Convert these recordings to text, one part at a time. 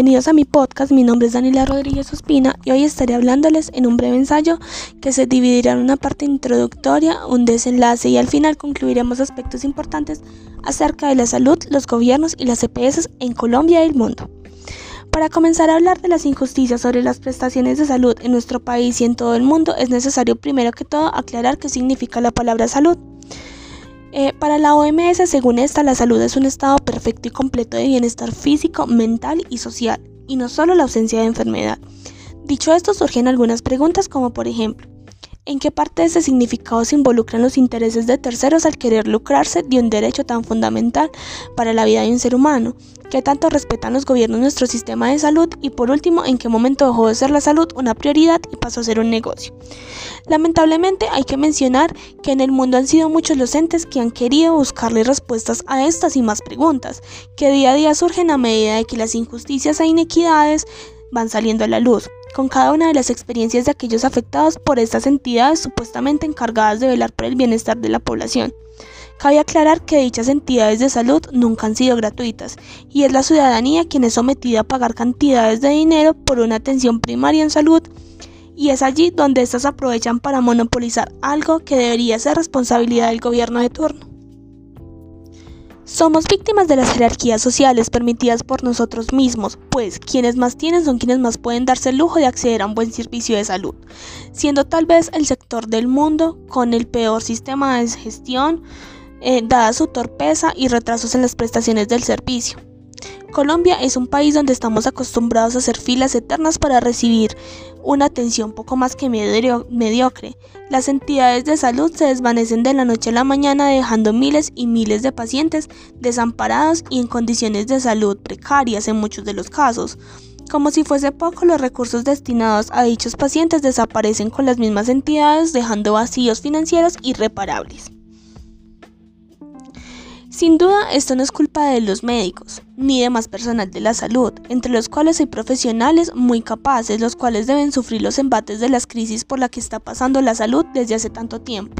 Bienvenidos a mi podcast, mi nombre es Daniela Rodríguez Ospina y hoy estaré hablándoles en un breve ensayo que se dividirá en una parte introductoria, un desenlace y al final concluiremos aspectos importantes acerca de la salud, los gobiernos y las EPS en Colombia y el mundo. Para comenzar a hablar de las injusticias sobre las prestaciones de salud en nuestro país y en todo el mundo, es necesario primero que todo aclarar qué significa la palabra salud. Eh, para la OMS, según esta, la salud es un estado perfecto y completo de bienestar físico, mental y social, y no solo la ausencia de enfermedad. Dicho esto, surgen algunas preguntas como por ejemplo, ¿en qué parte de ese significado se involucran los intereses de terceros al querer lucrarse de un derecho tan fundamental para la vida de un ser humano? ¿Qué tanto respetan los gobiernos nuestro sistema de salud? Y por último, ¿en qué momento dejó de ser la salud una prioridad y pasó a ser un negocio? Lamentablemente hay que mencionar que en el mundo han sido muchos los entes que han querido buscarle respuestas a estas y más preguntas, que día a día surgen a medida de que las injusticias e inequidades van saliendo a la luz, con cada una de las experiencias de aquellos afectados por estas entidades supuestamente encargadas de velar por el bienestar de la población. Cabe aclarar que dichas entidades de salud nunca han sido gratuitas y es la ciudadanía quien es sometida a pagar cantidades de dinero por una atención primaria en salud y es allí donde éstas aprovechan para monopolizar algo que debería ser responsabilidad del gobierno de turno. Somos víctimas de las jerarquías sociales permitidas por nosotros mismos, pues quienes más tienen son quienes más pueden darse el lujo de acceder a un buen servicio de salud, siendo tal vez el sector del mundo con el peor sistema de gestión, eh, dada su torpeza y retrasos en las prestaciones del servicio. Colombia es un país donde estamos acostumbrados a hacer filas eternas para recibir una atención poco más que mediocre. Las entidades de salud se desvanecen de la noche a la mañana dejando miles y miles de pacientes desamparados y en condiciones de salud precarias en muchos de los casos. Como si fuese poco, los recursos destinados a dichos pacientes desaparecen con las mismas entidades dejando vacíos financieros irreparables. Sin duda, esto no es culpa de los médicos, ni de más personal de la salud, entre los cuales hay profesionales muy capaces, los cuales deben sufrir los embates de las crisis por la que está pasando la salud desde hace tanto tiempo,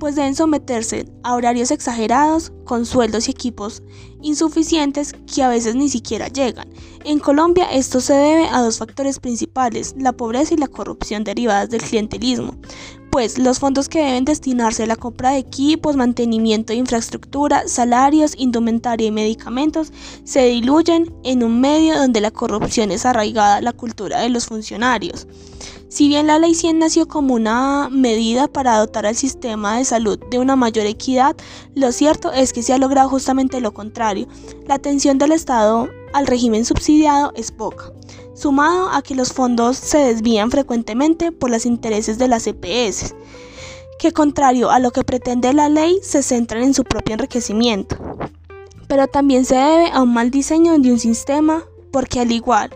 pues deben someterse a horarios exagerados, con sueldos y equipos insuficientes que a veces ni siquiera llegan. En Colombia esto se debe a dos factores principales, la pobreza y la corrupción derivadas del clientelismo, pues los fondos que deben destinarse a la compra de equipos, mantenimiento de infraestructura, salarios, indumentaria y medicamentos se diluyen en un medio donde la corrupción es arraigada a la cultura de los funcionarios. Si bien la Ley 100 nació como una medida para dotar al sistema de salud de una mayor equidad, lo cierto es que se ha logrado justamente lo contrario. La atención del Estado al régimen subsidiado es poca sumado a que los fondos se desvían frecuentemente por los intereses de las EPS, que contrario a lo que pretende la ley se centran en su propio enriquecimiento. Pero también se debe a un mal diseño de un sistema, porque al igual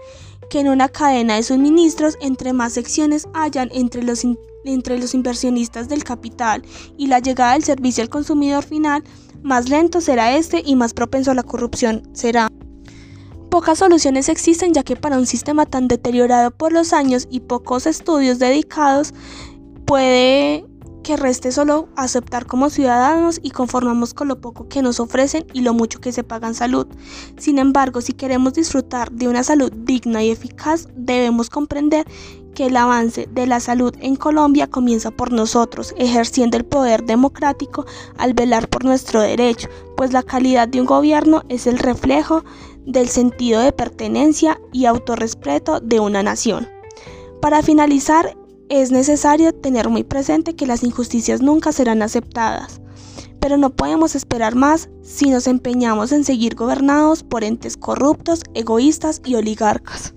que en una cadena de suministros, entre más secciones hayan entre los, entre los inversionistas del capital y la llegada del servicio al consumidor final, más lento será este y más propenso a la corrupción será. Pocas soluciones existen ya que para un sistema tan deteriorado por los años y pocos estudios dedicados puede que reste solo aceptar como ciudadanos y conformamos con lo poco que nos ofrecen y lo mucho que se paga en salud. Sin embargo, si queremos disfrutar de una salud digna y eficaz, debemos comprender que el avance de la salud en Colombia comienza por nosotros, ejerciendo el poder democrático al velar por nuestro derecho, pues la calidad de un gobierno es el reflejo del sentido de pertenencia y autorrespeto de una nación. Para finalizar, es necesario tener muy presente que las injusticias nunca serán aceptadas, pero no podemos esperar más si nos empeñamos en seguir gobernados por entes corruptos, egoístas y oligarcas.